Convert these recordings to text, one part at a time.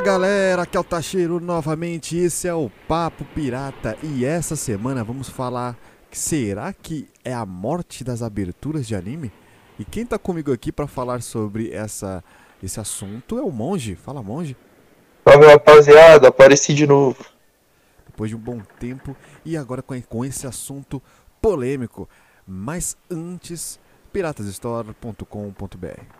Fala galera, aqui é o Tacheiro novamente, esse é o Papo Pirata e essa semana vamos falar será que é a morte das aberturas de anime? E quem tá comigo aqui para falar sobre essa, esse assunto é o Monge. Fala Monge. Salve rapaziada, apareci de novo. Depois de um bom tempo e agora com, com esse assunto polêmico. Mas antes, piratasstore.com.br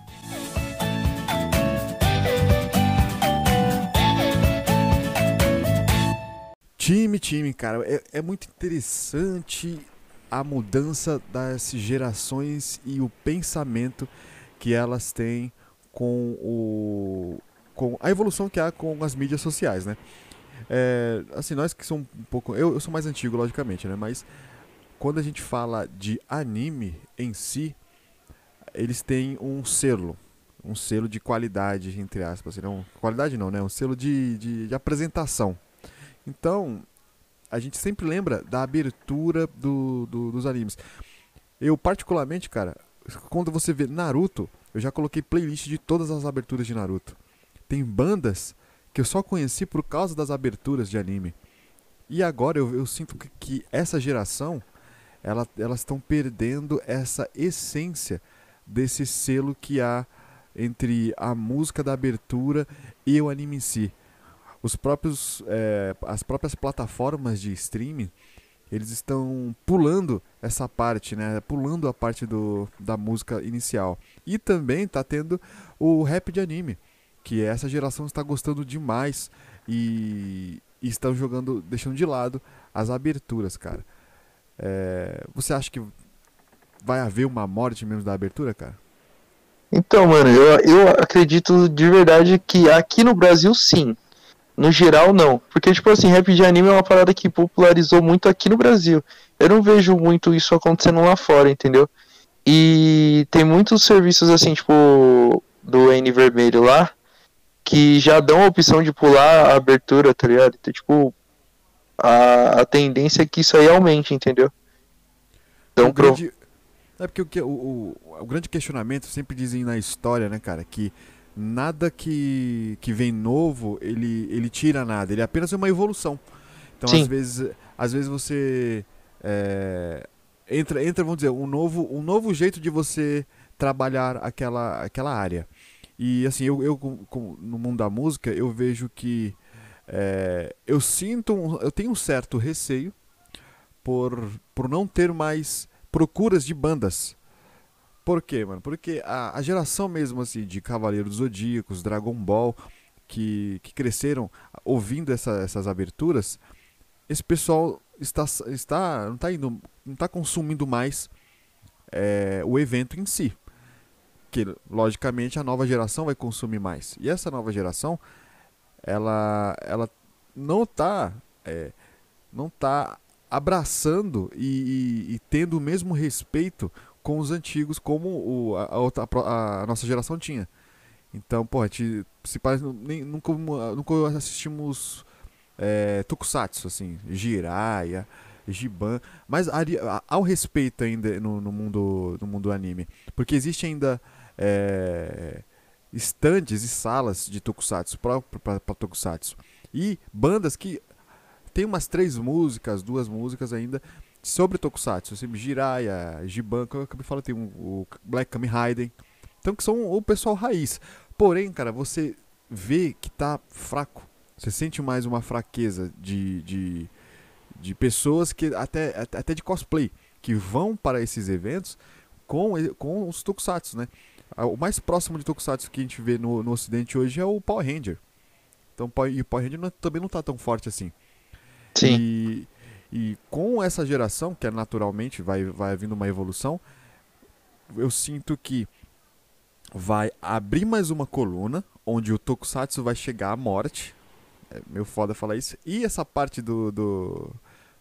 Time, time, cara, é, é muito interessante a mudança das gerações e o pensamento que elas têm com o com a evolução que há com as mídias sociais, né? É, assim, nós que somos um pouco. Eu, eu sou mais antigo, logicamente, né? Mas quando a gente fala de anime em si, eles têm um selo. Um selo de qualidade, entre aspas. Não, qualidade não, né? Um selo de, de, de apresentação. Então, a gente sempre lembra da abertura do, do, dos animes. Eu, particularmente, cara, quando você vê Naruto, eu já coloquei playlist de todas as aberturas de Naruto. Tem bandas que eu só conheci por causa das aberturas de anime. E agora eu, eu sinto que, que, essa geração, ela, elas estão perdendo essa essência desse selo que há entre a música da abertura e o anime em si os próprios, é, as próprias plataformas de streaming eles estão pulando essa parte, né? Pulando a parte do, da música inicial. E também tá tendo o rap de anime, que essa geração está gostando demais e, e estão jogando, deixando de lado as aberturas, cara. É, você acha que vai haver uma morte mesmo da abertura, cara? Então, mano, eu, eu acredito de verdade que aqui no Brasil sim. No geral, não. Porque, tipo assim, rap de anime é uma parada que popularizou muito aqui no Brasil. Eu não vejo muito isso acontecendo lá fora, entendeu? E tem muitos serviços, assim, tipo, do N vermelho lá, que já dão a opção de pular a abertura, tá ligado? Então, tipo, a, a tendência é que isso aí aumente, entendeu? Então, o grande... Pro... É porque o, o, o, o grande questionamento, sempre dizem na história, né, cara, que nada que, que vem novo, ele, ele tira nada, ele é apenas uma evolução. Então, Sim. às vezes, às vezes você é, entra, entra, vamos dizer, um novo, um novo jeito de você trabalhar aquela, aquela área. E assim, eu, eu com, no mundo da música, eu vejo que é, eu sinto, um, eu tenho um certo receio por, por não ter mais procuras de bandas por quê, mano? Porque a, a geração mesmo assim de Cavaleiros Zodíacos, Dragon Ball, que, que cresceram ouvindo essa, essas aberturas, esse pessoal está, está não está indo, não está consumindo mais é, o evento em si. Que logicamente a nova geração vai consumir mais. E essa nova geração, ela, ela não está é, não tá abraçando e, e, e tendo o mesmo respeito com os antigos, como o, a, a, a, nossa geração tinha. Então, pô, a gente, se parece, nem, nunca, nunca assistimos é, Tokusatsu, assim, Jiraiya, Giban, mas há o respeito ainda no, no, mundo, no mundo anime, porque existe ainda é, estandes e salas de Tokusatsu, para Tokusatsu, e bandas que tem umas três músicas, duas músicas ainda, sobre Tokusatsu, assim, Jiraiya, Giban, como eu acabei falar, tem um, o Black Kamen Raiden. Então que são o pessoal raiz. Porém, cara, você vê que tá fraco. Você sente mais uma fraqueza de, de, de pessoas que até, até de cosplay que vão para esses eventos com, com os tokusatsu, né? O mais próximo de tokusatsu que a gente vê no, no ocidente hoje é o Power Ranger. Então, e o Power Ranger não, é, também não tá tão forte assim. Sim. E, e com essa geração, que é naturalmente vai, vai vindo uma evolução, eu sinto que vai abrir mais uma coluna onde o Tokusatsu vai chegar à morte. É meio foda falar isso. E essa parte do, do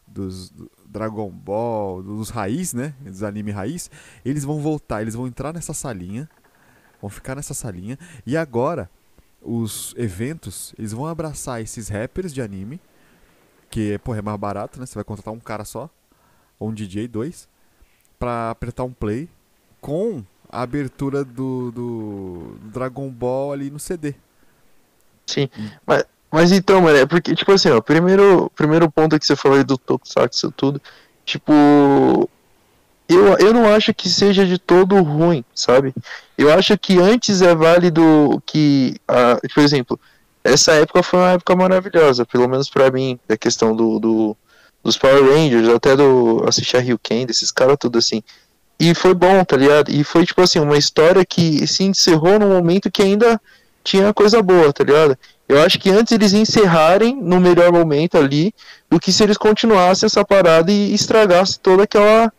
dos do Dragon Ball, dos raiz, né? Dos anime raiz, eles vão voltar, eles vão entrar nessa salinha, vão ficar nessa salinha. E agora, os eventos, eles vão abraçar esses rappers de anime, que porra, é mais barato, né? Você vai contratar um cara só, ou um DJ, dois, pra apertar um play com a abertura do, do Dragon Ball ali no CD. Sim, mas, mas então, mano, é porque, tipo assim, ó, primeiro, primeiro ponto que você falou aí do Tokusatsu tudo, tipo, eu, eu não acho que seja de todo ruim, sabe? Eu acho que antes é válido que, uh, por exemplo, essa época foi uma época maravilhosa, pelo menos para mim, a questão do, do, dos Power Rangers, até do assistir a Ryuken, desses caras tudo assim. E foi bom, tá ligado? E foi, tipo assim, uma história que se encerrou num momento que ainda tinha coisa boa, tá ligado? Eu acho que antes eles encerrarem no melhor momento ali, do que se eles continuassem essa parada e estragassem toda aquela,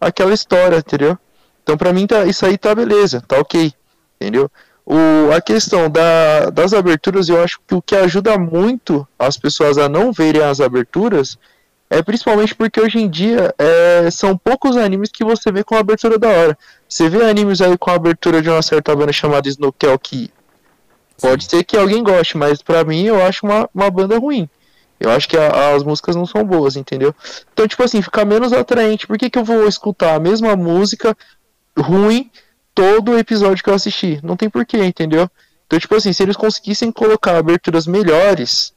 aquela história, entendeu? Então pra mim tá, isso aí tá beleza, tá ok, entendeu? O, a questão da, das aberturas, eu acho que o que ajuda muito as pessoas a não verem as aberturas é principalmente porque hoje em dia é, são poucos animes que você vê com abertura da hora. Você vê animes aí com a abertura de uma certa banda chamada Snowkel que pode ser que alguém goste, mas para mim eu acho uma, uma banda ruim. Eu acho que a, as músicas não são boas, entendeu? Então, tipo assim, fica menos atraente. Por que, que eu vou escutar a mesma música ruim todo episódio que eu assisti? Não tem porquê, entendeu? Então, tipo assim, se eles conseguissem colocar aberturas melhores,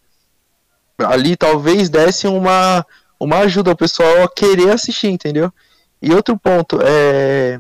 ali talvez desse uma, uma ajuda ao pessoal a querer assistir, entendeu? E outro ponto, é.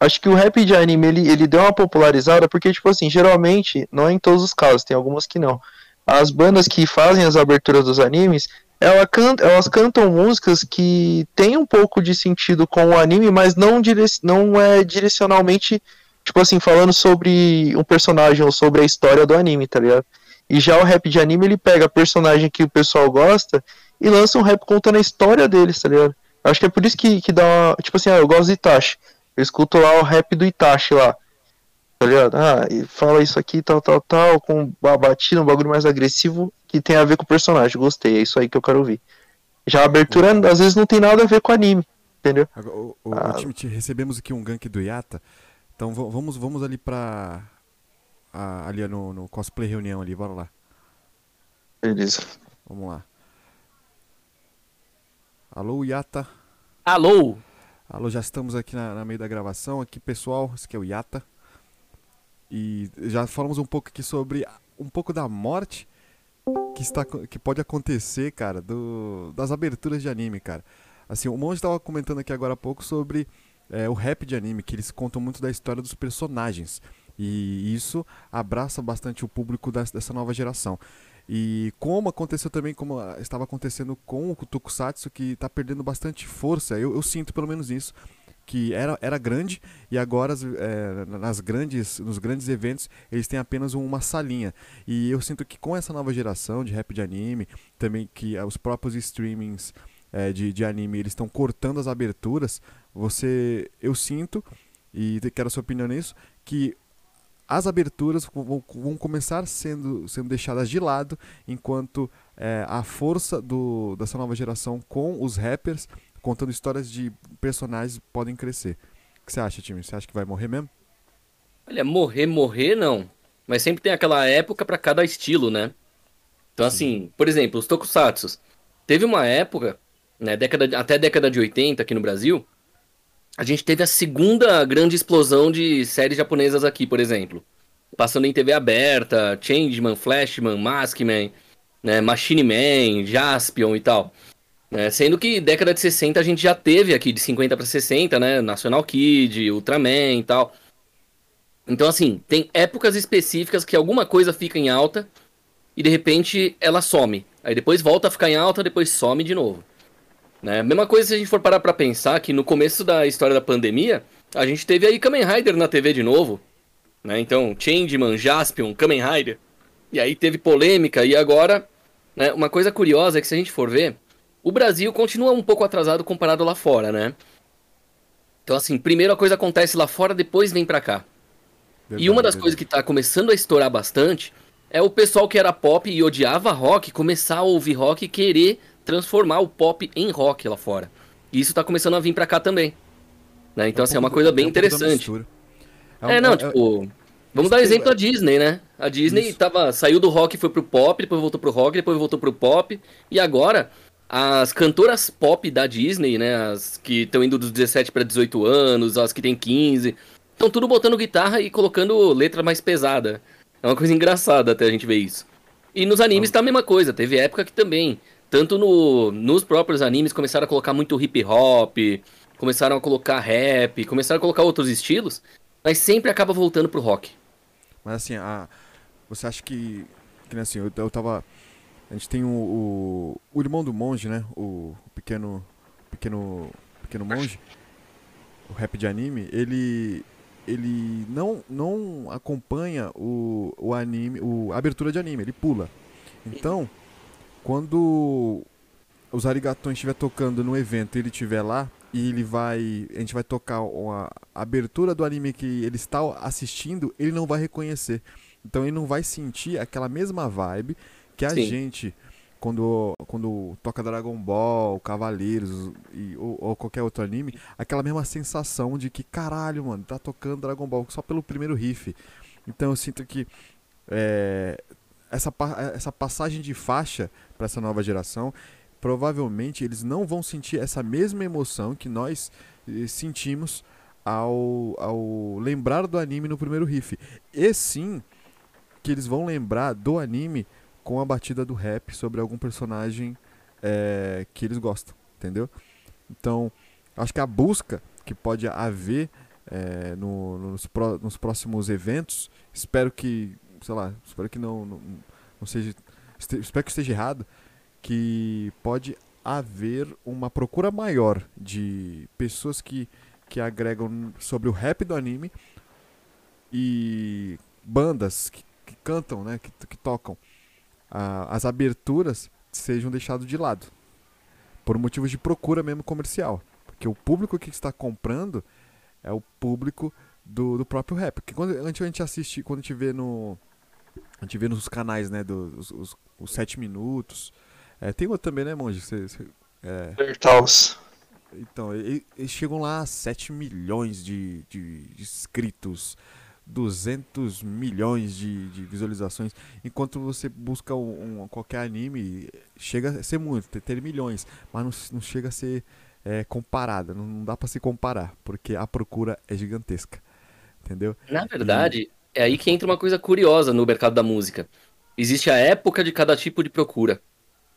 Acho que o rap de anime ele, ele deu uma popularizada porque, tipo assim, geralmente, não é em todos os casos, tem algumas que não. As bandas que fazem as aberturas dos animes, ela canta, elas cantam músicas que têm um pouco de sentido com o anime, mas não, dire, não é direcionalmente, tipo assim, falando sobre um personagem ou sobre a história do anime, tá ligado? E já o rap de anime, ele pega personagem que o pessoal gosta e lança um rap contando a história deles, tá ligado? Acho que é por isso que, que dá uma. Tipo assim, ah, eu gosto de Itachi. Eu escuto lá o rap do Itachi lá. Tá ligado? Ah, e fala isso aqui, tal, tal, tal, com uma batida, um bagulho mais agressivo que tem a ver com o personagem. Gostei, é isso aí que eu quero ouvir. Já a abertura, às vezes, não tem nada a ver com anime, entendeu? O, o, ah, o recebemos aqui um gank do Yata. Então vamos, vamos ali pra. A, ali no, no cosplay reunião ali, bora lá. Beleza. Vamos lá. Alô, Yata. Alô. Alô, já estamos aqui na, na, meio da gravação. Aqui, pessoal, esse aqui é o Yata. E já falamos um pouco aqui sobre um pouco da morte que, está, que pode acontecer, cara, do, das aberturas de anime, cara. Assim, o Monge estava comentando aqui agora há pouco sobre é, o rap de anime, que eles contam muito da história dos personagens. E isso abraça bastante o público dessa nova geração. E como aconteceu também, como estava acontecendo com o Tokusatsu, que está perdendo bastante força, eu, eu, sinto pelo menos isso, que era, era grande e agora é, nas grandes, nos grandes eventos eles têm apenas uma salinha. E eu sinto que com essa nova geração de rap de anime, também que os próprios streamings é, de, de anime eles estão cortando as aberturas, você eu sinto, e quero a sua opinião nisso, que as aberturas vão, vão, começar sendo, sendo deixadas de lado, enquanto é, a força do, dessa nova geração com os rappers, contando histórias de personagens, podem crescer. O que você acha, time? Você acha que vai morrer mesmo? Olha, morrer, morrer não. Mas sempre tem aquela época para cada estilo, né? Então, assim, por exemplo, os tokusatsu. Teve uma época, né, década, até década de 80 aqui no Brasil, a gente teve a segunda grande explosão de séries japonesas aqui, por exemplo. Passando em TV aberta, Changeman, Flashman, Maskman, né, Machine Man, Jaspion e tal. É, sendo que década de 60 a gente já teve aqui, de 50 para 60, né? National Kid, Ultraman e tal. Então, assim, tem épocas específicas que alguma coisa fica em alta e de repente ela some. Aí depois volta a ficar em alta, depois some de novo. Né? Mesma coisa se a gente for parar para pensar que no começo da história da pandemia, a gente teve aí Kamen Rider na TV de novo, né? Então, Changeman, Jaspion, Kamen Rider. E aí teve polêmica e agora, né, uma coisa curiosa é que se a gente for ver, o Brasil continua um pouco atrasado comparado lá fora, né? Então assim, primeiro a coisa acontece lá fora, depois vem pra cá. Verdade, e uma das verdade. coisas que tá começando a estourar bastante é o pessoal que era pop e odiava rock começar a ouvir rock e querer transformar o pop em rock lá fora. E isso tá começando a vir pra cá também. Né? Então, é assim, é uma coisa bem é interessante. É, é, não, é, tipo. Vamos dar exemplo da Disney, né? A Disney tava, saiu do rock e foi pro pop, depois voltou pro rock, depois voltou pro pop. E agora, as cantoras pop da Disney, né? As que estão indo dos 17 para 18 anos, as que tem 15, estão tudo botando guitarra e colocando letra mais pesada. É uma coisa engraçada até a gente ver isso. E nos animes tá a mesma coisa. Teve época que também, tanto no, nos próprios animes, começaram a colocar muito hip hop, começaram a colocar rap, começaram a colocar outros estilos, mas sempre acaba voltando pro rock. Mas assim, a, você acha que. Que assim, eu, eu tava. A gente tem o, o, o irmão do monge, né? O, pequeno. Pequeno. Pequeno monge. O rap de anime, ele. Ele não, não acompanha o, o anime, o, a abertura de anime, ele pula. Então, quando os arigatões estiver tocando no evento e ele estiver lá, e ele vai. A gente vai tocar uma abertura do anime que ele está assistindo, ele não vai reconhecer. Então ele não vai sentir aquela mesma vibe que a Sim. gente, quando, quando toca Dragon Ball, Cavaleiros e, ou, ou, qualquer outro anime, aquela mesma sensação de que, caralho, mano, tá tocando Dragon Ball só pelo primeiro riff. Então eu sinto que é, essa, essa passagem de faixa para essa nova geração provavelmente eles não vão sentir essa mesma emoção que nós eh, sentimos ao, ao lembrar do anime no primeiro riff. E sim que eles vão lembrar do anime com a batida do rap sobre algum personagem é, que eles gostam, entendeu? Então, acho que a busca que pode haver é, no, nos, pro, nos próximos eventos, espero que, sei lá, espero que não, não, não seja, espero que esteja errado, que pode haver uma procura maior de pessoas que, que agregam sobre o rap do anime e bandas que, que cantam, né, que, que tocam as aberturas sejam deixadas de lado por motivos de procura mesmo comercial, porque o público que está comprando é o público do, do próprio rap. Porque quando a gente assiste, quando a gente vê no a gente vê nos canais, né, dos os, os sete minutos, é, tem outro também, né, Monge? Cê, cê, é... Então, eles chegam lá a 7 milhões de, de, de inscritos, 200 milhões de, de, visualizações. Enquanto você busca um, um, qualquer anime, chega a ser muito, ter, ter milhões, mas não, não chega a ser é, comparada, não, não dá para se comparar, porque a procura é gigantesca. Entendeu? Na verdade, e... é aí que entra uma coisa curiosa no mercado da música. Existe a época de cada tipo de procura.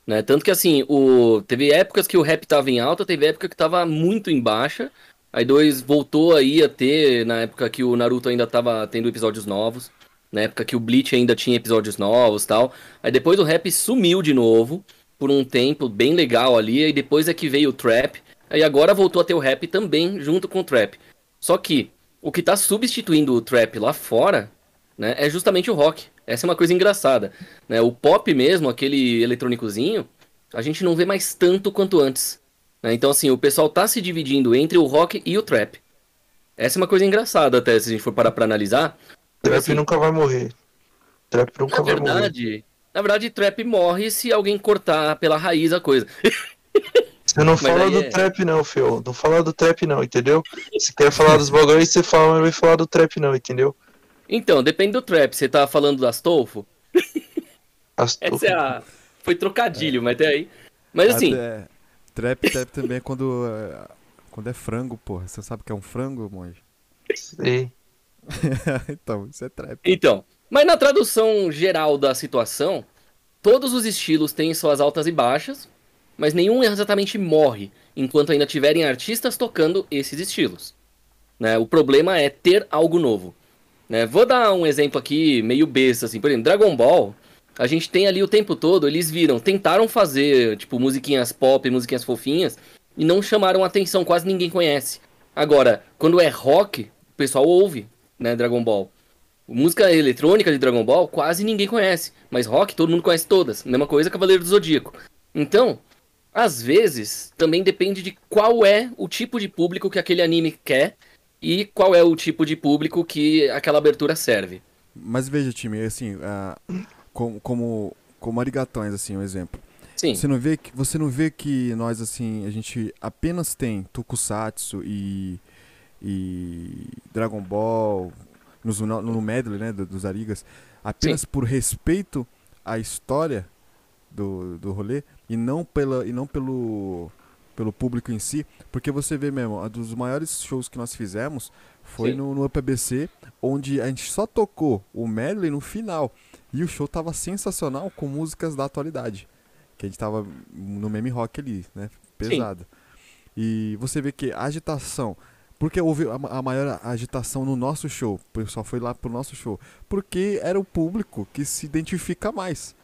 Né? Tanto que assim, o... teve épocas que o rap tava em alta, teve época que tava muito em baixa. Aí dois voltou aí a ter, na época que o Naruto ainda tava tendo episódios novos. Na época que o Bleach ainda tinha episódios novos tal. Aí depois o rap sumiu de novo, por um tempo bem legal ali. E depois é que veio o trap. Aí agora voltou a ter o rap também, junto com o trap. Só que o que tá substituindo o trap lá fora, né, é justamente o rock. Essa é uma coisa engraçada. Né? O pop mesmo, aquele eletrônicozinho, a gente não vê mais tanto quanto antes. Né? Então, assim, o pessoal tá se dividindo entre o rock e o trap. Essa é uma coisa engraçada até, se a gente for parar pra analisar. Trap assim, nunca vai morrer. Trap nunca na vai verdade, morrer. Na verdade, trap morre se alguém cortar pela raiz a coisa. Você não fala do é... trap não, Fio. Não fala do trap não, entendeu? Se quer falar dos bagulhos, você fala, mas não vai falar do trap não, entendeu? Então, depende do trap. Você tá falando do Astolfo? Astolfo. Essa é a... Foi trocadilho, é. mas até aí. Mas assim. Até... Trap, trap também é quando. É, quando é frango, porra. Você sabe que é um frango, monge? Sei. então, isso é trap. Então, mas na tradução geral da situação, todos os estilos têm suas altas e baixas, mas nenhum exatamente morre enquanto ainda tiverem artistas tocando esses estilos. Né? O problema é ter algo novo. Né? Vou dar um exemplo aqui meio besta, assim, por exemplo, Dragon Ball, a gente tem ali o tempo todo, eles viram, tentaram fazer, tipo, musiquinhas pop, musiquinhas fofinhas, e não chamaram atenção, quase ninguém conhece. Agora, quando é rock, o pessoal ouve, né, Dragon Ball. Música eletrônica de Dragon Ball quase ninguém conhece, mas rock todo mundo conhece todas. Mesma coisa Cavaleiro do Zodíaco. Então, às vezes, também depende de qual é o tipo de público que aquele anime quer e qual é o tipo de público que aquela abertura serve. Mas veja, time, assim, uh, como, como, como arigatões, assim, um exemplo. Sim. Você não vê que você não vê que nós assim, a gente apenas tem Tokusatsu e e Dragon Ball no, no medley, né, dos Arigas, apenas Sim. por respeito à história do, do rolê e não pela e não pelo pelo público em si, porque você vê mesmo, um dos maiores shows que nós fizemos foi no, no UPBC, onde a gente só tocou o medley no final. E o show tava sensacional com músicas da atualidade que a gente tava no meme rock ali, né? Pesado. Sim. E você vê que a agitação. Porque houve a maior agitação no nosso show? O pessoal foi lá pro nosso show. Porque era o público que se identifica mais.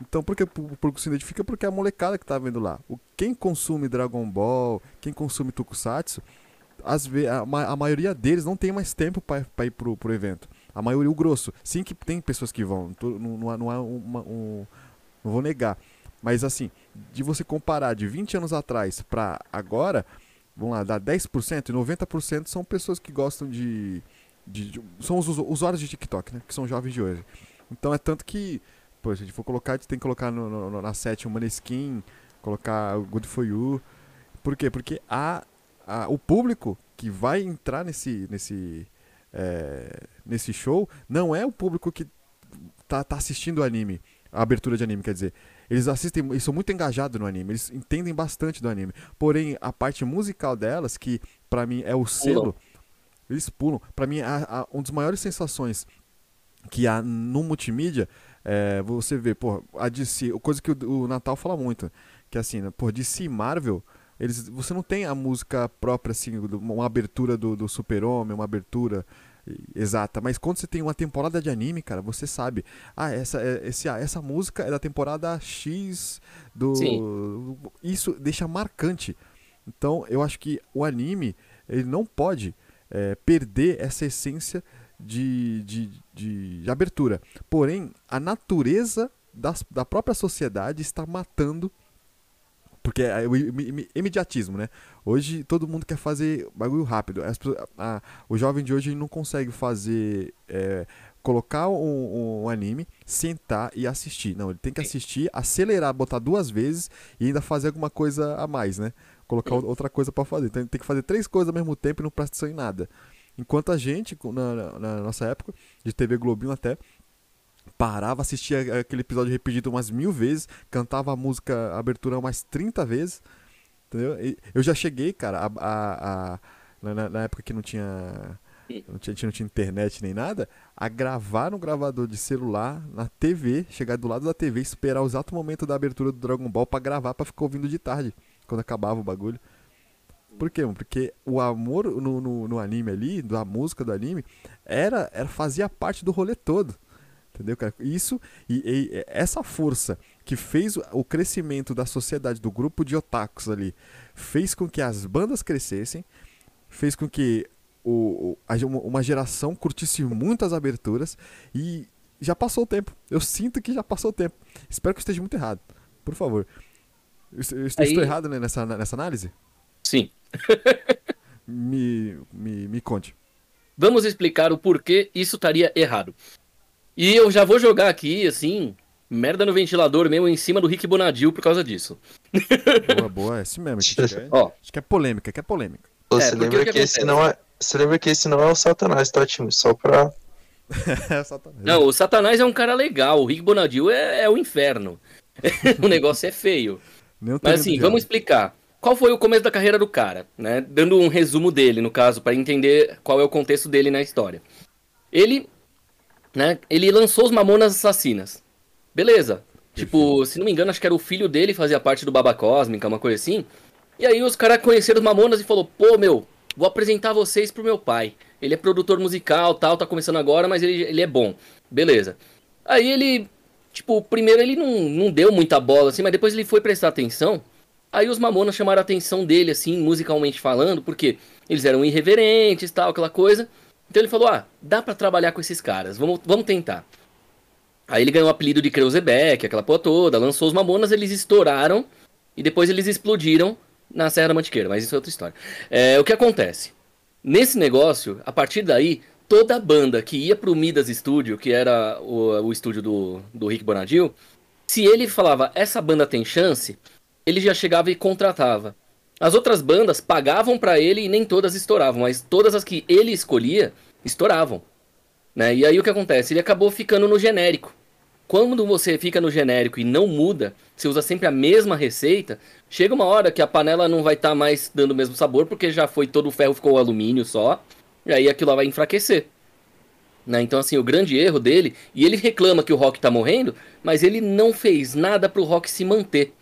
Então, por que o público se identifica? Porque é a molecada que tá vendo lá. O, quem consome Dragon Ball, quem consome Tokusatsu, às a, a maioria deles não tem mais tempo para ir pro, pro evento. A maioria, o grosso. Sim que tem pessoas que vão. Não, não, não, há uma, um, não vou negar. Mas assim, de você comparar de 20 anos atrás para agora, vamos lá, dá 10% e 90% são pessoas que gostam de, de, de, São os usuários de TikTok, né? Que são jovens de hoje. Então é tanto que, pô, se a gente for colocar, a gente tem que colocar no, no, na set uma skin, colocar o Good For You. Por quê? Porque a, a, o público que vai entrar nesse, nesse, é, nesse show não é o público que tá, tá assistindo o anime, a abertura de anime, quer dizer. Eles assistem, eles são muito engajados no anime, eles entendem bastante do anime. Porém, a parte musical delas, que para mim é o selo, eles pulam. Para mim, a, a, uma das maiores sensações que há no multimídia é você vê, pô, a DC, coisa que o, o Natal fala muito, que é assim, né, pô, DC e Marvel, eles, você não tem a música própria, assim, uma abertura do, do Super-Homem, uma abertura exata, mas quando você tem uma temporada de anime, cara, você sabe, ah, essa, é, esse, ah, essa música é da temporada X do. Sim. Isso deixa marcante. Então, eu acho que o anime, ele não pode é, perder essa essência de, de, de, de abertura. Porém, a natureza das, da própria sociedade está matando porque é o imediatismo, né? Hoje todo mundo quer fazer bagulho rápido. As, a, o jovem de hoje não consegue fazer. É, colocar um, um, anime, sentar e assistir. Não, ele tem que assistir, acelerar, botar duas vezes e ainda fazer alguma coisa a mais, né? Colocar outra coisa para fazer. Então ele tem que fazer três coisas ao mesmo tempo e não presta atenção em nada. Enquanto a gente, na, na nossa época, de TV Globinho até, parava, assistia aquele episódio repetido umas mil vezes, cantava a música a abertura umas 30 vezes. Entendeu? E eu já cheguei, cara, a, a, a na, na, época que não tinha, não tinha. Não tinha internet nem nada, a gravar no gravador de celular, na TV, chegar do lado da TV, esperar o exato momento da abertura do Dragon Ball para gravar, para ficar ouvindo de tarde, quando acabava o bagulho. Por quê? Porque o amor no, no, no, anime ali, da música do anime, era, era fazia parte do rolê todo. Entendeu, cara? Isso e, e, essa força que fez o crescimento da sociedade, do grupo de otakus ali, fez com que as bandas crescessem, fez com que o, uma geração curtisse muitas aberturas e já passou o tempo. Eu sinto que já passou o tempo. Espero que eu esteja muito errado. Por favor. Eu, eu estou Aí... errado né, nessa, nessa análise? Sim. me, me, me conte. Vamos explicar o porquê isso estaria errado. E eu já vou jogar aqui, assim, merda no ventilador mesmo em cima do Rick Bonadil por causa disso. Boa, boa, é assim mesmo. Acho que, é, Ó, acho que é polêmica, que é polêmica. Você, é, lembra que, que esse não é, você lembra que esse não é o Satanás, tá, time? Só pra. é não, o Satanás é um cara legal, o Rick Bonadil é, é o inferno. o negócio é feio. Mas assim, vamos explicar. Qual foi o começo da carreira do cara, né? Dando um resumo dele, no caso, para entender qual é o contexto dele na história. Ele né? Ele lançou os Mamonas Assassinas. Beleza. Tipo, se não me engano, acho que era o filho dele fazia parte do Baba Cósmica, uma coisa assim. E aí os caras conheceram os Mamonas e falou: "Pô, meu, vou apresentar vocês pro meu pai. Ele é produtor musical, tal, tá começando agora, mas ele, ele é bom". Beleza. Aí ele, tipo, primeiro ele não, não deu muita bola assim, mas depois ele foi prestar atenção. Aí os Mamonas chamaram a atenção dele, assim, musicalmente falando, porque eles eram irreverentes tal, aquela coisa. Então ele falou: ah, dá para trabalhar com esses caras, vamos, vamos tentar. Aí ele ganhou o apelido de Kreuzebeck, aquela porra toda, lançou os Mamonas, eles estouraram e depois eles explodiram na Serra da Mantiqueira, mas isso é outra história. É, o que acontece? Nesse negócio, a partir daí, toda a banda que ia pro Midas Studio, que era o, o estúdio do, do Rick Bonadil, se ele falava, essa banda tem chance, ele já chegava e contratava. As outras bandas pagavam para ele e nem todas estouravam, mas todas as que ele escolhia, estouravam. Né? E aí o que acontece? Ele acabou ficando no genérico. Quando você fica no genérico e não muda, você usa sempre a mesma receita, chega uma hora que a panela não vai estar tá mais dando o mesmo sabor, porque já foi todo o ferro, ficou o alumínio só, e aí aquilo lá vai enfraquecer. Né? Então, assim, o grande erro dele, e ele reclama que o rock tá morrendo, mas ele não fez nada pro rock se manter.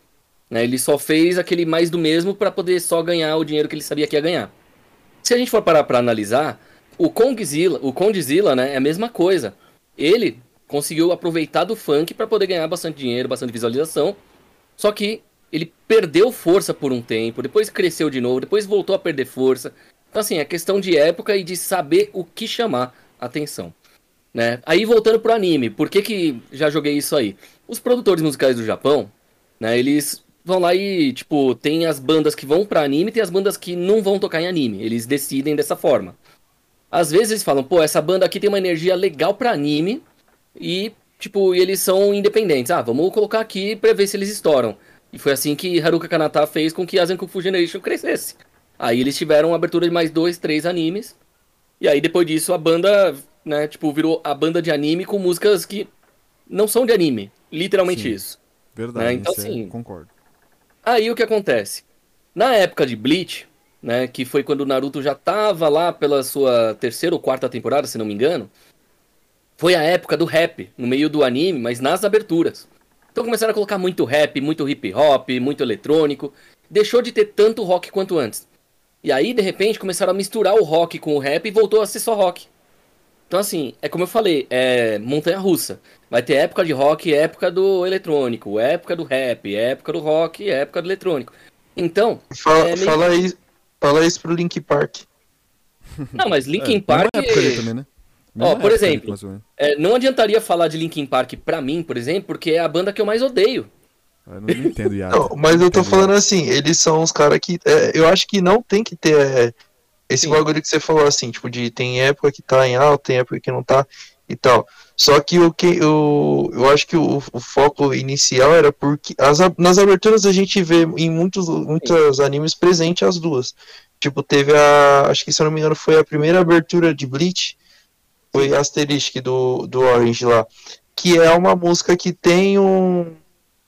Né? Ele só fez aquele mais do mesmo para poder só ganhar o dinheiro que ele sabia que ia ganhar. Se a gente for parar para analisar, o Kongzilla, o Condzilla, né, é a mesma coisa. Ele conseguiu aproveitar do funk para poder ganhar bastante dinheiro, bastante visualização. Só que ele perdeu força por um tempo, depois cresceu de novo, depois voltou a perder força. Então, assim, é questão de época e de saber o que chamar atenção. Né? Aí, voltando pro anime, por que, que já joguei isso aí? Os produtores musicais do Japão, né, eles vão lá e, tipo, tem as bandas que vão pra anime e tem as bandas que não vão tocar em anime. Eles decidem dessa forma. Às vezes eles falam, pô, essa banda aqui tem uma energia legal pra anime e, tipo, eles são independentes. Ah, vamos colocar aqui pra ver se eles estouram. E foi assim que Haruka Kanata fez com que a Zenkufu Generation crescesse. Aí eles tiveram abertura de mais dois, três animes. E aí depois disso a banda, né, tipo, virou a banda de anime com músicas que não são de anime. Literalmente Sim, isso. Verdade, né? então, sim. concordo. Aí o que acontece? Na época de Bleach, né, que foi quando o Naruto já tava lá pela sua terceira ou quarta temporada, se não me engano, foi a época do rap, no meio do anime, mas nas aberturas. Então começaram a colocar muito rap, muito hip hop, muito eletrônico. Deixou de ter tanto rock quanto antes. E aí, de repente, começaram a misturar o rock com o rap e voltou a ser só rock. Então, assim, é como eu falei, é montanha russa. Vai ter época de rock, época do eletrônico, época do rap, época do rock, época do eletrônico. Então. Fala, é meio... fala, aí, fala isso pro Link Park. Não, mas Linkin é, Park. É também, né? Ó, por exemplo, é, não adiantaria falar de Linkin Park pra mim, por exemplo, porque é a banda que eu mais odeio. Eu não entendo. Não, mas eu tô falando assim, eles são os caras que. É, eu acho que não tem que ter é, esse Sim. bagulho que você falou assim, tipo, de tem época que tá em alta, tem época que não tá e tal. Só que o que eu, eu acho que o, o foco inicial era porque as, nas aberturas a gente vê em muitos, muitos animes presente as duas. Tipo, teve a. Acho que se eu não me engano foi a primeira abertura de Bleach. Foi Asterisk do, do Orange lá. Que é uma música que tem um.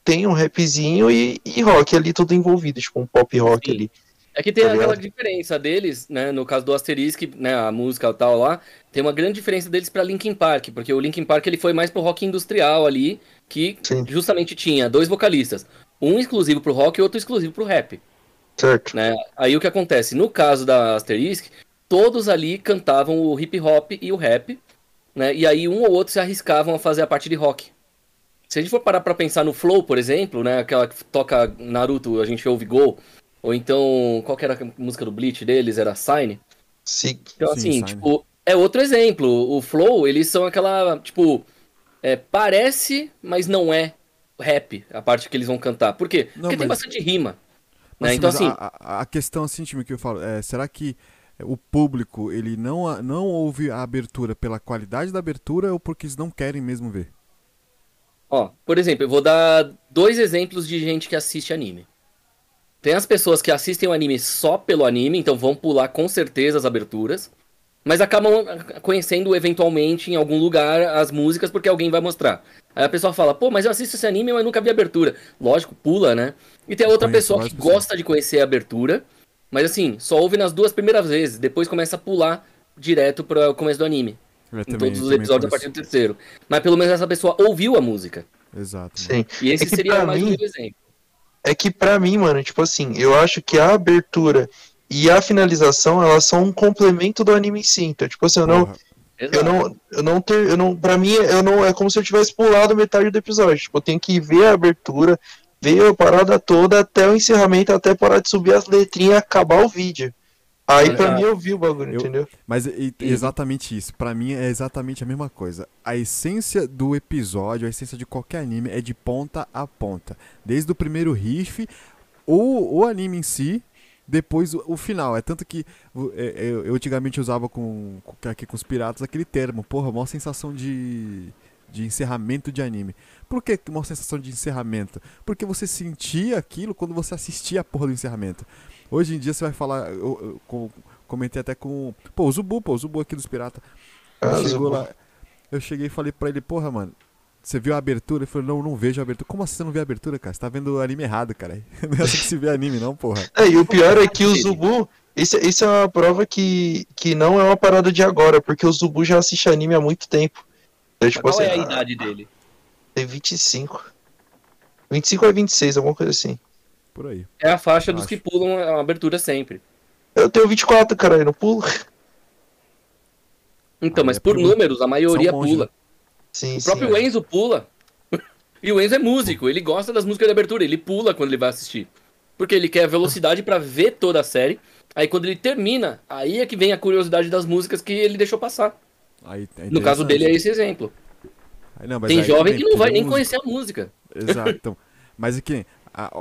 Tem um rapzinho e, e rock ali tudo envolvido, tipo um pop rock Sim. ali. É que tem tá aquela diferença deles, né? No caso do Asterisk, né? A música e tal lá, tem uma grande diferença deles para Linkin Park, porque o Linkin Park ele foi mais pro rock industrial ali, que Sim. justamente tinha dois vocalistas, um exclusivo pro rock e outro exclusivo pro rap. Certo. Né? Aí o que acontece? No caso da Asterisk, todos ali cantavam o hip hop e o rap, né? E aí um ou outro se arriscavam a fazer a parte de rock. Se a gente for parar pra pensar no Flow, por exemplo, né? Aquela que toca Naruto, a gente ouve Go. Ou então, qual que era a música do Bleach deles? Era Sign? Sim. Então, assim, Sim, tipo, é outro exemplo. O Flow, eles são aquela, tipo, é, parece, mas não é rap, a parte que eles vão cantar. Por quê? Não, Porque mas... tem bastante rima. Né? Assim, então, assim... A, a, questão, assim, time, que eu falo, é, será que o público, ele não, não ouve a abertura pela qualidade da abertura ou porque eles não querem mesmo ver? Ó, por exemplo, eu vou dar dois exemplos de gente que assiste anime. Tem as pessoas que assistem o anime só pelo anime, então vão pular com certeza as aberturas, mas acabam conhecendo eventualmente em algum lugar as músicas porque alguém vai mostrar. Aí a pessoa fala, pô, mas eu assisto esse anime, mas nunca vi abertura. Lógico, pula, né? E tem a outra pessoa que gosta de conhecer a abertura, mas assim, só ouve nas duas primeiras vezes, depois começa a pular direto para o começo do anime. Eu em também, todos os episódios a partir do terceiro. Mas pelo menos essa pessoa ouviu a música. Exato. Sim. E esse é seria mais mim... um exemplo. É que para mim, mano, tipo assim, eu acho que a abertura e a finalização, elas são um complemento do anime em si. Então, tipo assim, eu não. Eu não, eu não ter, eu não, pra mim, eu não, é como se eu tivesse pulado metade do episódio. Tipo, eu tenho que ver a abertura, veio a parada toda até o encerramento, até parar de subir as letrinhas e acabar o vídeo. Aí pra mim eu vi o bagulho, Eu- entendeu? Mas e- exatamente isso. Pra mim é exatamente a mesma coisa. A essência do episódio, a essência de qualquer anime é de ponta a ponta. Desde o primeiro riff, ou o anime em si, depois o, o final. É tanto que é, é, eu, eu antigamente usava com, com, aqui com os piratas aquele termo. Porra, maior sensação de, de encerramento de anime. Por que uma sensação de encerramento? Porque você sentia aquilo quando você assistia a porra do encerramento. Hoje em dia você vai falar. Eu, eu co- comentei até com. Pô, o Zubu, pô, o Zubu aqui dos Piratas. Ah, Chegou lá. Eu cheguei e falei pra ele, porra, mano. Você viu a abertura? Ele falou, não, não vejo a abertura. Como assim você não vê a abertura, cara? Você tá vendo o anime errado, cara. Não é assim que se vê anime, não, porra. É, e o pior é que o. Zubu, isso, isso é uma prova que, que não é uma parada de agora, porque o Zubu já assiste anime há muito tempo. Então, tipo Qual assim, é a ah, idade dele? tem 25. 25 a 26, alguma coisa assim. Por aí. É a faixa dos Acho. que pulam a abertura sempre. Eu tenho 24, caralho, não pulo? Então, Ah, mas é por números, a maioria monge, pula. né? Sim, O próprio sim. Enzo pula. e o Enzo é músico, ele gosta das músicas de abertura, ele pula quando ele vai assistir. Porque ele quer velocidade pra ver toda a série. Aí quando ele termina, aí é que vem a curiosidade das músicas que ele deixou passar. Aí, é No caso dele é esse exemplo. Aí, não, mas Tem aí jovem que não vai nem conhecer a música. Exato. Então, mas é que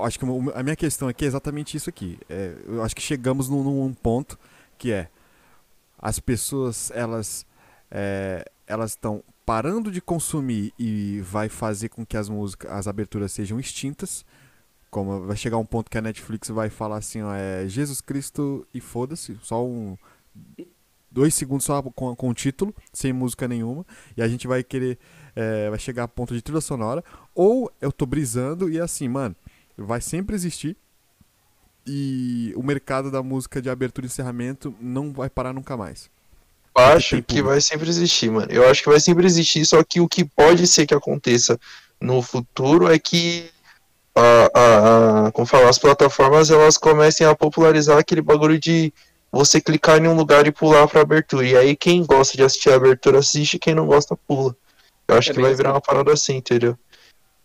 acho que a minha questão aqui é exatamente isso aqui. É, eu acho que chegamos num, num ponto que é as pessoas elas é, elas estão parando de consumir e vai fazer com que as músicas, as aberturas sejam extintas. Como vai chegar um ponto que a Netflix vai falar assim, ó, é Jesus Cristo e foda-se, só um dois segundos só com, com o título, sem música nenhuma, e a gente vai querer é, vai chegar a ponto de trilha sonora, ou eu tô brisando e é assim, mano, vai sempre existir e o mercado da música de abertura e encerramento não vai parar nunca mais. Eu acho que vai sempre existir, mano. Eu acho que vai sempre existir, só que o que pode ser que aconteça no futuro é que a, a, a- como falar, as plataformas elas comecem a popularizar aquele bagulho de você clicar em um lugar e pular pra abertura. E aí quem gosta de assistir a abertura assiste, quem não gosta pula. Eu acho É que vai virar assim. uma parada assim, entendeu?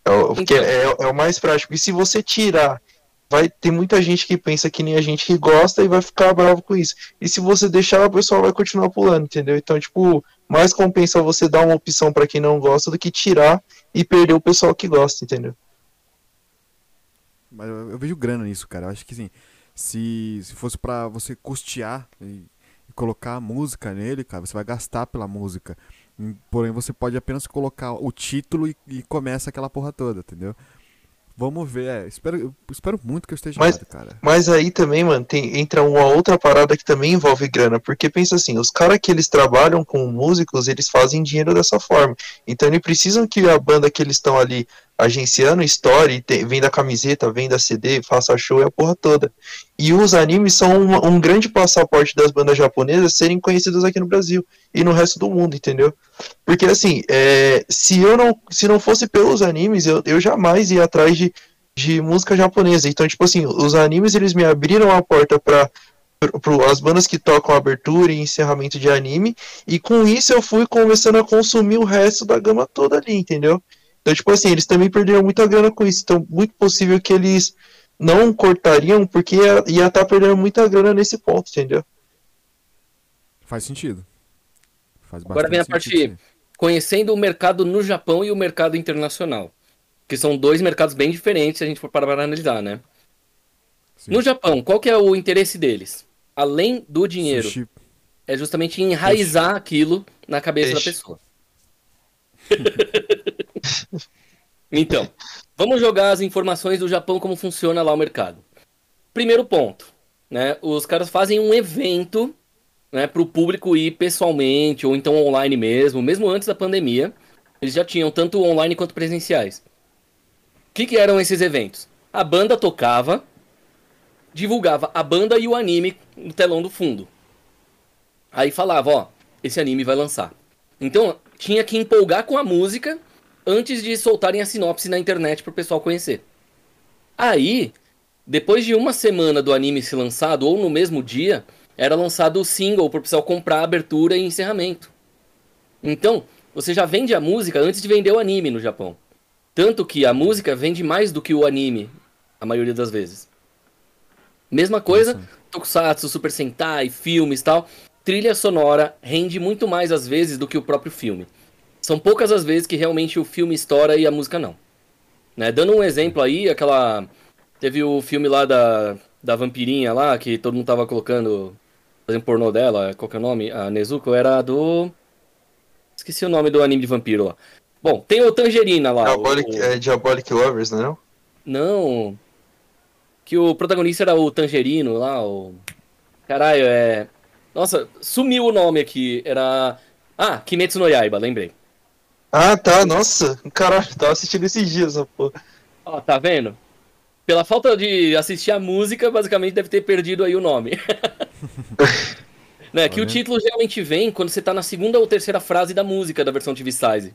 É, o- porque Então. é, é o mais prático. E se você tirar, vai ter muita gente que pensa que nem a gente que gosta e vai ficar bravo com isso. E se você deixar, o pessoal vai continuar pulando, entendeu? Então, tipo, mais compensa você dar uma opção pra quem não gosta do que tirar e perder o pessoal que gosta, entendeu? Mas eu, eu vejo grana nisso, cara. Eu acho que assim, se, se fosse pra você custear e, e colocar a música nele, cara, você vai gastar pela música. Porém, você pode apenas colocar o título e, e começa aquela porra toda, entendeu? Vamos ver. É, espero, espero muito que eu esteja Mas- errado, cara. Mas aí também, mano, tem, entra uma outra parada que também envolve grana, porque pensa assim, os caras que eles trabalham com músicos, eles fazem dinheiro dessa forma. Então eles precisam que a banda que eles estão ali agenciando story, te- venda camiseta, venda CD, faça show e a porra toda. E os animes são um, um grande passaporte das bandas japonesas serem conhecidas aqui no Brasil e no resto do mundo, entendeu? Porque assim, é, se eu não, se não fosse pelos animes, eu, eu jamais ia atrás de, de música japonesa. Então, tipo assim, os animes eles me abriram a porta para as bandas que tocam abertura e encerramento de anime, e com isso eu fui começando a consumir o resto da gama toda ali, entendeu? Então, tipo assim, eles também perderam muita grana com isso. Então, muito possível que eles não cortariam, porque ia estar perdendo muita grana nesse ponto, entendeu? Faz sentido. Faz Agora vem a parte- Conhecendo o mercado no Japão e o mercado internacional. Que são dois mercados bem diferentes se a gente for parar para analisar, né? sim. No Japão, qual que é o interesse deles? Além do dinheiro, Sushi, é justamente enraizar aquilo na cabeça Peixe. da pessoa. então, vamos jogar as informações do Japão como funciona lá o mercado. Primeiro ponto, né? Os caras fazem um evento, né, para o público ir pessoalmente ou então online mesmo, mesmo antes da pandemia. Eles já tinham tanto online quanto presenciais. O que, que eram esses eventos? A banda tocava, divulgava a banda e o anime no telão do fundo. Aí falava, ó, esse anime vai lançar. Então, tinha que empolgar com a música antes de soltarem a sinopse na internet pro pessoal conhecer. Aí, depois de uma semana do anime ser lançado, ou no mesmo dia, era lançado o single pro pessoal comprar a abertura e encerramento. Então, você já vende a música antes de vender o anime no Japão. Tanto que a música vende mais do que o anime, a maioria das vezes. Mesma coisa, Isso. Tokusatsu, Super Sentai, filmes tal. Trilha sonora rende muito mais às vezes do que o próprio filme. São poucas as vezes que realmente o filme estoura e a música não. Né? Dando um exemplo aí, aquela. Teve o filme lá da, da vampirinha lá, que todo mundo tava colocando. Fazendo pornô dela, qual que é o nome? A Nezuko era do. Esqueci o nome do anime de vampiro lá. Bom, tem o Tangerina lá. Diabolic, o... É Diabolic Lovers, não é? Não. Que o protagonista era o Tangerino lá, o. Caralho, é. Nossa, sumiu o nome aqui. Era. Ah, Kimetsu no Yaiba, lembrei. Ah, tá, nossa. Caralho, tava assistindo esses dias, essa porra. Ó, tá vendo? Pela falta de assistir a música, basicamente deve ter perdido aí o nome. né, que o título geralmente vem quando você tá na segunda ou terceira frase da música da versão TV Size.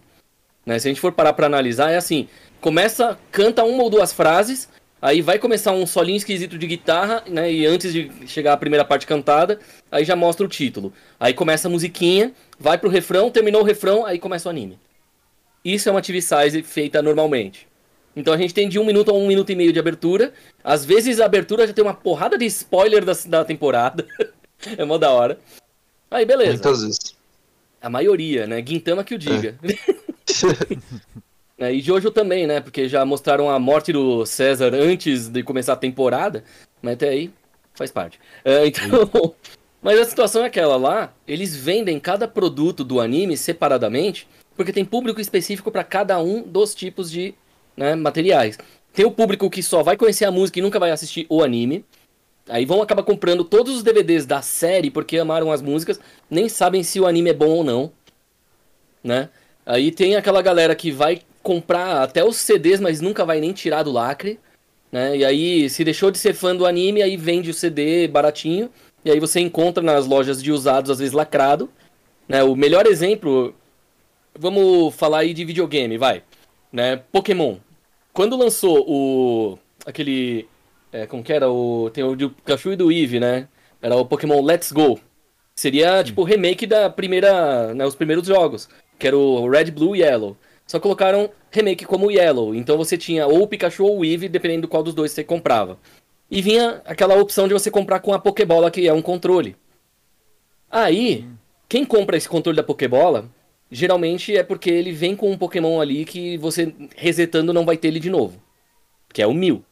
Né, se a gente for parar pra analisar, é assim: começa, canta uma ou duas frases, aí vai começar um solinho esquisito de guitarra, né? E antes de chegar a primeira parte cantada, aí já mostra o título. Aí começa a musiquinha, vai pro refrão, terminou o refrão, aí começa o anime. Isso é uma TV size feita normalmente. Então a gente tem de um minuto a um minuto e meio de abertura. Às vezes a abertura já tem uma porrada de spoiler da, da temporada. é mó da hora. Aí beleza. Muitas vezes. A maioria, né? Guintama que o diga. É. e Jojo também, né? Porque já mostraram a morte do César antes de começar a temporada. Mas até aí faz parte. É, então. Mas a situação é aquela lá, eles vendem cada produto do anime separadamente porque tem público específico para cada um dos tipos de né, materiais. Tem o público que só vai conhecer a música e nunca vai assistir o anime. Aí vão acabar comprando todos os DVDs da série porque amaram as músicas, nem sabem se o anime é bom ou não, né? Aí tem aquela galera que vai comprar até os CDs, mas nunca vai nem tirar do lacre, né? E aí se deixou de ser fã do anime, aí vende o CD baratinho, e aí você encontra nas lojas de usados às vezes lacrado, né? O melhor exemplo vamos falar aí de videogame, vai. Né? Pokémon. Quando lançou o. aquele. É, como que era? O, tem o do Pikachu e do Eevee, né? Era o Pokémon Let's Go. Seria, tipo, o remake da primeira. Né, os primeiros jogos. Que era o Red, Blue e Yellow. Só colocaram remake como Yellow. Então você tinha ou o Pikachu ou o Eevee, dependendo do qual dos dois você comprava. E vinha aquela opção de você comprar com a Pokébola, que é um controle. Aí, quem compra esse controle da Pokébola geralmente é porque ele vem com um Pokémon ali que você resetando não vai ter ele de novo. Que é o Mil.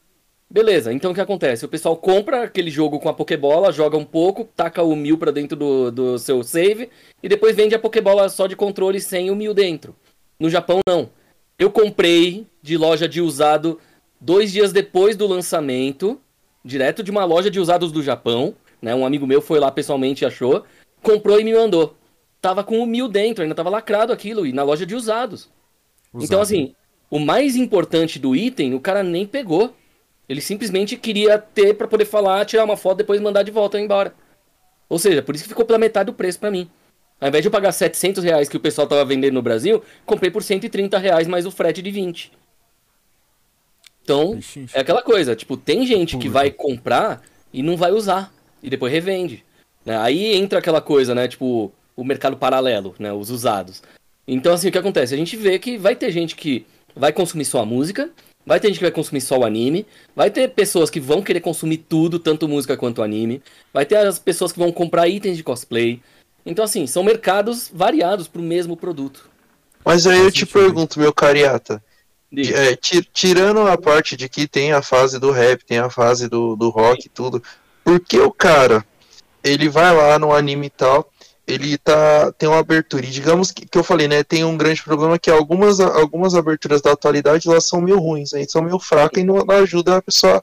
Beleza, então o que acontece? O pessoal compra aquele jogo com a Pokébola, joga um pouco, taca o Mil pra dentro do, do seu save e depois vende a Pokébola só de controle sem o Mil dentro. No Japão, não. Eu comprei de loja de usado dois dias depois do lançamento, direto de uma loja de usados do Japão. Né? Um amigo meu foi lá pessoalmente e achou, comprou e me mandou tava com o mil dentro, ainda tava lacrado aquilo, e na loja de usados. Usado. Então, assim, o mais importante do item, o cara nem pegou. Ele simplesmente queria ter para poder falar, tirar uma foto, depois mandar de volta e embora. Ou seja, por isso que ficou pela metade do preço para mim. Ao invés de eu pagar 700 reais que o pessoal tava vendendo no Brasil, comprei por 130 reais mais o frete de 20. Então, é aquela coisa, tipo, tem gente que vai comprar e não vai usar. E depois revende. Né? Aí entra aquela coisa, né? Tipo, o mercado paralelo, né, os usados. Então, assim, o que acontece? A gente vê que vai ter gente que vai consumir só a música, vai ter gente que vai consumir só o anime, vai ter pessoas que vão querer consumir tudo, tanto música quanto anime, vai ter as pessoas que vão comprar itens de cosplay. Então, assim, são mercados variados para o mesmo produto. Mas aí eu te pergunto, meu cariata, é, tirando a parte de que tem a fase do rap, tem a fase do, do rock e tudo, por que o cara, ele vai lá no anime e tal, ele tá tem uma abertura. E digamos que, que eu falei, né? Tem um grande problema que algumas, algumas aberturas da atualidade elas são meio ruins, né, são meio fracas e não, não ajuda a pessoa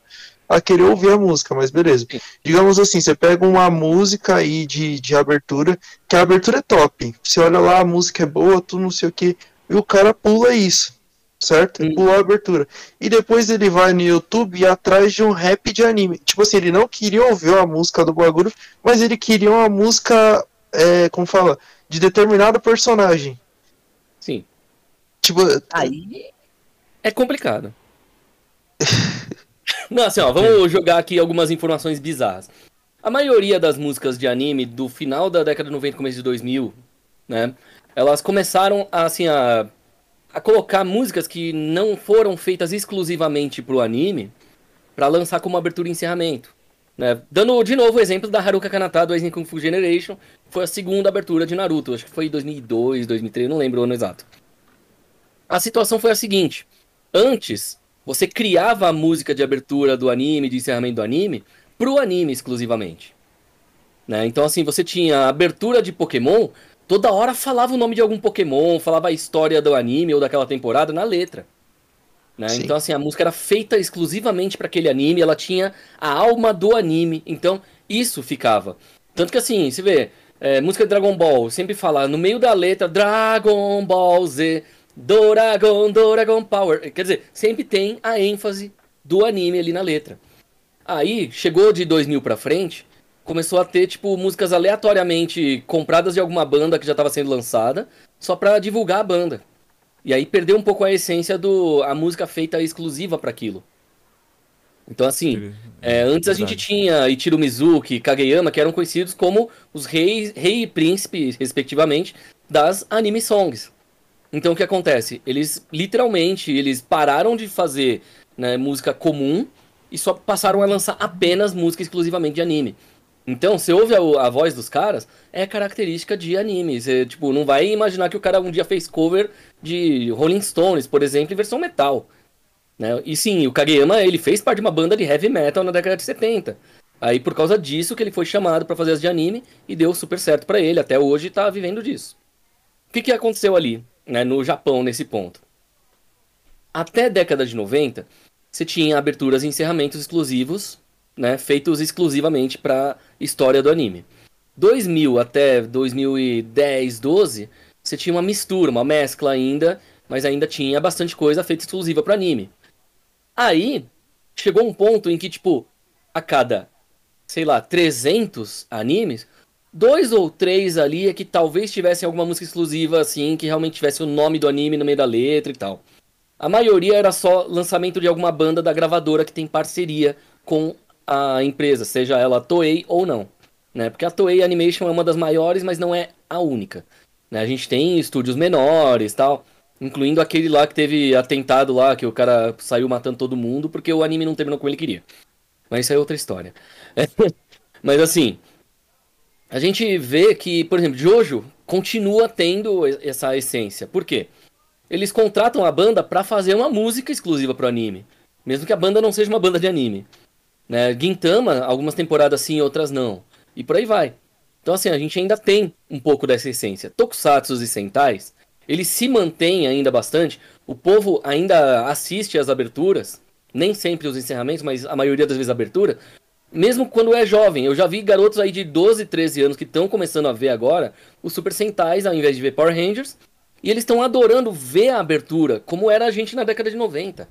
a querer ouvir a música, mas beleza. Digamos assim, você pega uma música aí de, de abertura, que a abertura é top. Você olha lá, a música é boa, tudo não sei o que, e o cara pula isso, certo? Sim. Pula a abertura. E depois ele vai no YouTube e atrás de um rap de anime. Tipo assim, ele não queria ouvir a música do bagulho, mas ele queria uma música é, como fala, de determinado personagem. Sim. Tipo. Aí é complicado. Não, assim, ó, vamos jogar aqui algumas informações bizarras. A maioria das músicas de anime do final da década de 90 começo de 2000, né? Elas começaram a, assim, a a colocar músicas que não foram feitas exclusivamente pro anime para lançar como abertura e encerramento. Né? Dando de novo o exemplo da Haruka Kanata do Aizen Kung Fu Generation, foi a segunda abertura de Naruto, acho que foi 2002, 2003, não lembro o ano exato. A situação foi a seguinte: antes, você criava a música de abertura do anime, de encerramento do anime, pro anime exclusivamente. Né? Então, assim, você tinha a abertura de Pokémon, toda hora falava o nome de algum Pokémon, falava a história do anime ou daquela temporada na letra. Né? Então, assim, a música era feita exclusivamente para aquele anime, ela tinha a alma do anime. Então, isso ficava. Tanto que, assim, você vê, é, música de Dragon Ball, sempre fala no meio da letra Dragon Ball Z, Doragon, Doragon Power. Quer dizer, sempre tem a ênfase do anime ali na letra. Aí, chegou de 2000 pra frente, começou a ter, tipo, músicas aleatoriamente compradas de alguma banda que já estava sendo lançada, só pra divulgar a banda. E aí perdeu um pouco a essência do a música feita exclusiva para aquilo. Então, assim, é, antes a gente tinha Ichiro Mizuki, Kageyama, que eram conhecidos como os reis, rei e príncipe, respectivamente, das anime songs. Então, o que acontece? Eles, literalmente, eles pararam de fazer né, música comum e só passaram a lançar apenas música exclusivamente de anime. Então, você ouve a, a, voz dos caras, é característica de anime. Você, tipo, não vai imaginar que o cara um dia fez cover de Rolling Stones, por exemplo, em versão metal. Né? E sim, o Kageyama, ele fez parte de uma banda de heavy metal na década de 70. Aí, por causa disso, que ele foi chamado para fazer as de anime e deu super certo para ele. Até hoje tá vivendo disso. O que, que aconteceu ali, né, no Japão, nesse ponto? Até década de 90, você tinha aberturas e encerramentos exclusivos né, feitos exclusivamente para história do anime. 2000 até 2010, 12, você tinha uma mistura, uma mescla ainda, mas ainda tinha bastante coisa feita exclusiva para anime. Aí chegou um ponto em que tipo a cada, sei lá, 300 animes, dois ou três ali é que talvez tivessem alguma música exclusiva assim, que realmente tivesse o nome do anime no meio da letra e tal. A maioria era só lançamento de alguma banda da gravadora que tem parceria com a empresa, seja ela Toei ou não. Né? Porque a Toei Animation é uma das maiores, mas não é a única. Né? A gente tem estúdios menores tal, incluindo aquele lá que teve atentado lá, que o cara saiu matando todo mundo porque o anime não terminou como ele queria. Mas isso é outra história. mas assim, a gente vê que, por exemplo, Jojo continua tendo essa essência. Por quê? Eles contratam a banda para fazer uma música exclusiva pro anime. Mesmo que a banda não seja uma banda de anime. Né? Gintama, algumas temporadas sim, outras não. E por aí vai. Então, assim, a gente ainda tem um pouco dessa essência. Tokusatsu e Sentais, eles se mantêm ainda bastante. O povo ainda assiste às aberturas, nem sempre os encerramentos, mas a maioria das vezes a abertura. Mesmo quando é jovem, eu já vi garotos aí de 12, 13 anos que estão começando a ver agora os Super Sentais ao invés de ver Power Rangers. E eles estão adorando ver a abertura, como era a gente na década de 90.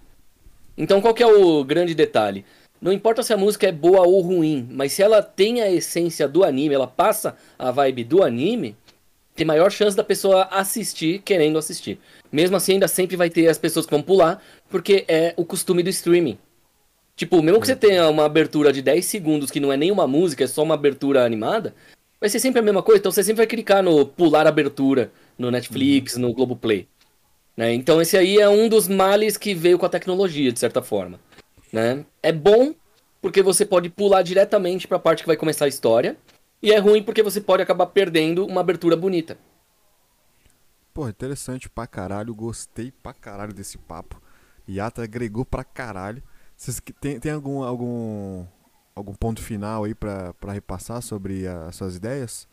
Então qual que é o grande detalhe? Não importa se a música é boa ou ruim, mas se ela tem a essência do anime, ela passa a vibe do anime, tem maior chance da pessoa assistir querendo assistir. Mesmo assim, ainda sempre vai ter as pessoas que vão pular, porque é o costume do streaming. Tipo, mesmo que você tenha uma abertura de 10 segundos que não é nenhuma música, é só uma abertura animada, vai ser sempre a mesma coisa. Então você sempre vai clicar no pular abertura no Netflix, uhum. no Globoplay. Né? Então esse aí é um dos males que veio com a tecnologia, de certa forma. Né? É bom porque você pode pular diretamente para a parte que vai começar a história, e é ruim porque você pode acabar perdendo uma abertura bonita. Pô, interessante pra caralho, gostei pra caralho desse papo. Yata agregou pra caralho. Vocês tem, tem algum, algum, algum ponto final aí pra, pra repassar sobre as suas ideias?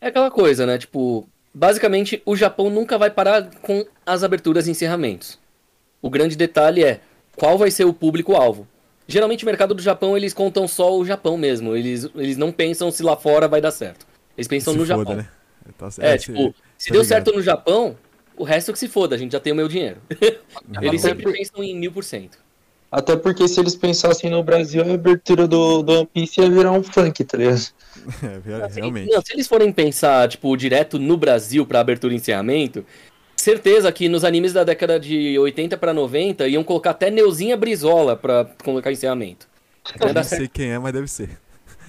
É aquela coisa, né? Tipo, basicamente o Japão nunca vai parar com as aberturas e encerramentos. O grande detalhe é qual vai ser o público-alvo. Geralmente o mercado do Japão eles contam só o Japão mesmo. Eles, eles não pensam se lá fora vai dar certo. Eles pensam se no foda, Japão. Né? Tá é, tipo, se tá deu ligado. certo no Japão, o resto que se foda, a gente já tem o meu dinheiro. eles sempre pensam em mil por cento. Até porque se eles pensassem no Brasil, a abertura do, do One Piece ia virar um funk, tá ligado? É, realmente. Não, se eles forem pensar, tipo, direto no Brasil pra abertura e encerramento, certeza que nos animes da década de 80 para 90 iam colocar até Neuzinha Brizola pra colocar encerramento. Eu não sei quem é, mas deve ser.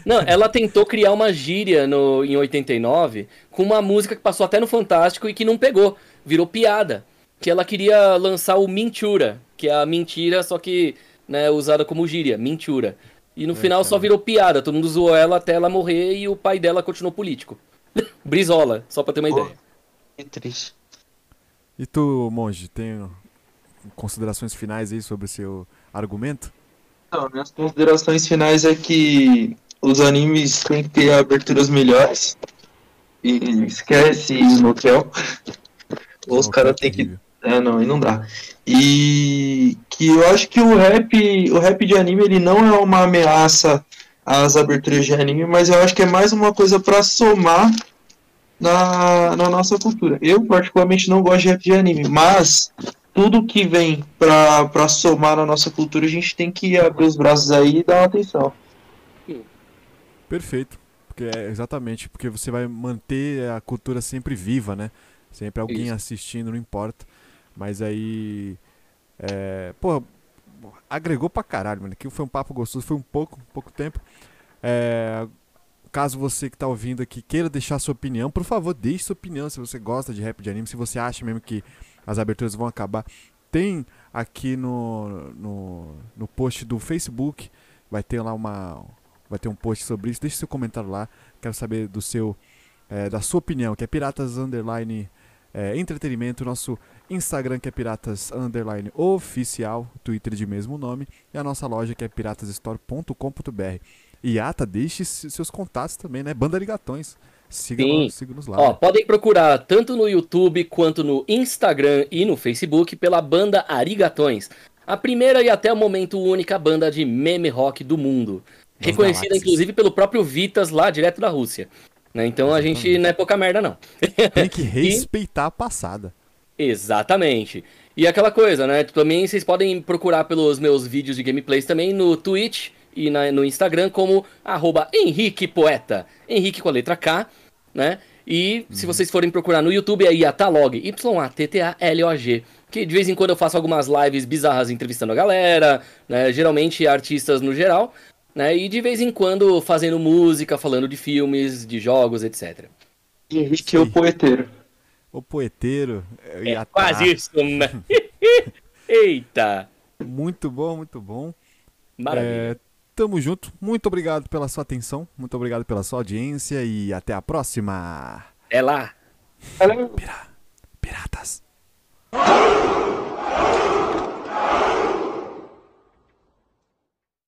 Não, ela tentou criar uma gíria no, em 89 com uma música que passou até no Fantástico e que não pegou. Virou piada. que ela queria lançar o Mintura, que é a mentira, só que né, usada como gíria, Mintura. E no É, final só cara. virou piada, todo mundo zoou ela até ela morrer e o pai dela continuou político. Brizola, só pra ter uma Pô. ideia. Que triste. E tu, monge, tem considerações finais aí sobre o seu argumento? Então, minhas considerações finais é que os animes têm que ter aberturas melhores. E esquece hotel. Ou os Não, caras têm que. É, não, aí não dá. E que eu acho que o rap, o rap de anime, ele não é uma ameaça às aberturas de anime, mas eu acho que é mais uma coisa pra somar na, na nossa cultura. Eu, particularmente, não gosto de anime, mas tudo que vem pra, pra somar na nossa cultura, a gente tem que abrir os braços aí e dar uma atenção. Perfeito. Porque é exatamente, porque você vai manter a cultura sempre viva, né? Sempre alguém Isso. assistindo, não importa. Mas aí. É, pô, agregou pra caralho, mano. Aqui foi um papo gostoso, foi um pouco, um pouco tempo. É, caso você que tá ouvindo aqui queira deixar sua opinião, por favor, deixe sua opinião se você gosta de rap de anime, se você acha mesmo que as aberturas vão acabar. Tem aqui no, no, no post do Facebook, vai ter lá uma. Vai ter um post sobre isso. Deixe seu comentário lá. Quero saber do seu. é, da sua opinião, que é Piratas Underline é, Entretenimento, nosso Instagram que é Piratas Underline Oficial, Twitter de mesmo nome, e a nossa loja que é piratasstore.com.br. E Ata, deixe se- seus contatos também, né? Banda Ligatões. Siga Sim. nos, siga nos lá. Ó, né? podem procurar tanto no YouTube quanto no Instagram e no Facebook pela banda Arigatões. A primeira e até o momento única banda de meme rock do mundo. Reconhecida galáxias. inclusive pelo próprio Vitas lá direto da Rússia. Né? Então a gente Exatamente. não é pouca merda não. Tem que respeitar a passada. Exatamente. E aquela coisa, né? Também vocês podem procurar pelos meus vídeos de gameplays também no Twitch e na- no Instagram como arroba Henrique Poeta. Henrique com a letra K, né? E se vocês forem procurar no YouTube é Yatalog, Y-A-T-T-A-L-O-G. Que de vez em quando eu faço algumas lives bizarras entrevistando a galera, né? Geralmente artistas no geral, né? E de vez em quando fazendo música, falando de filmes, de jogos, etc. Henrique é o poeteiro. O poeteiro. É quase isso, né? Eita! Muito bom, muito bom. Maravilha. É, tamo junto. Muito obrigado pela sua atenção. Muito obrigado pela sua audiência. E até a próxima. É lá. Valeu. Piratas.